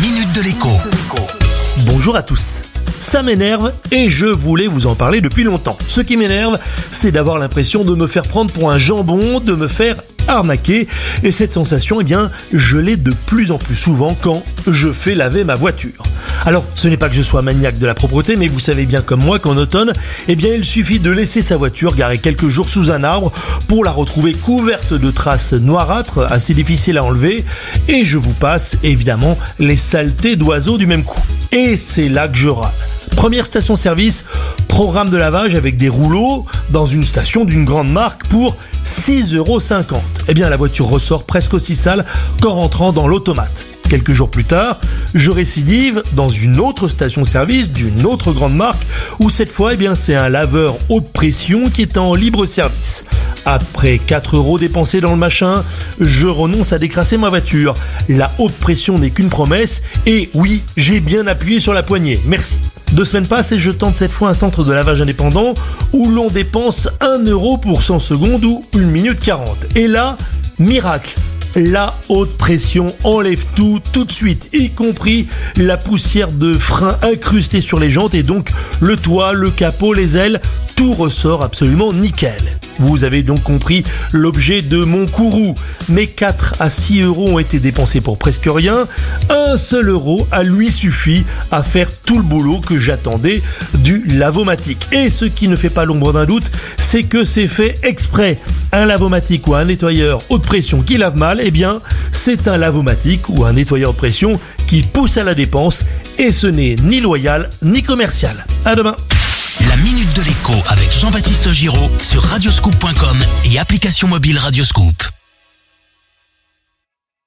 minute de l'écho. Bonjour à tous. Ça m'énerve et je voulais vous en parler depuis longtemps. Ce qui m'énerve, c'est d'avoir l'impression de me faire prendre pour un jambon, de me faire arnaquer. Et cette sensation, eh bien, je l'ai de plus en plus souvent quand je fais laver ma voiture. Alors, ce n'est pas que je sois maniaque de la propreté, mais vous savez bien comme moi qu'en automne, eh bien, il suffit de laisser sa voiture garée quelques jours sous un arbre pour la retrouver couverte de traces noirâtres, assez difficiles à enlever. Et je vous passe évidemment les saletés d'oiseaux du même coup. Et c'est là que je râle. Première station-service, programme de lavage avec des rouleaux dans une station d'une grande marque pour 6,50€. Eh bien, la voiture ressort presque aussi sale qu'en rentrant dans l'automate. Quelques jours plus tard, je récidive dans une autre station-service d'une autre grande marque où cette fois, eh c'est un laveur haute pression qui est en libre service. Après 4 euros dépensés dans le machin, je renonce à décrasser ma voiture. La haute pression n'est qu'une promesse et oui, j'ai bien appuyé sur la poignée. Merci. Deux semaines passent et je tente cette fois un centre de lavage indépendant où l'on dépense 1 euro pour 100 secondes ou 1 minute 40. Et là, miracle la haute pression enlève tout tout de suite, y compris la poussière de frein incrustée sur les jantes et donc le toit, le capot, les ailes, tout ressort absolument nickel. Vous avez donc compris l'objet de mon courroux. Mes 4 à 6 euros ont été dépensés pour presque rien. Un seul euro a lui suffi à faire tout le boulot que j'attendais du lavomatique. Et ce qui ne fait pas l'ombre d'un doute, c'est que c'est fait exprès. Un lavomatique ou un nettoyeur haute pression qui lave mal, eh bien, c'est un lavomatique ou un nettoyeur de pression qui pousse à la dépense et ce n'est ni loyal ni commercial. À demain. Avec Jean-Baptiste Giraud sur radioscoop.com et application mobile Radioscoop.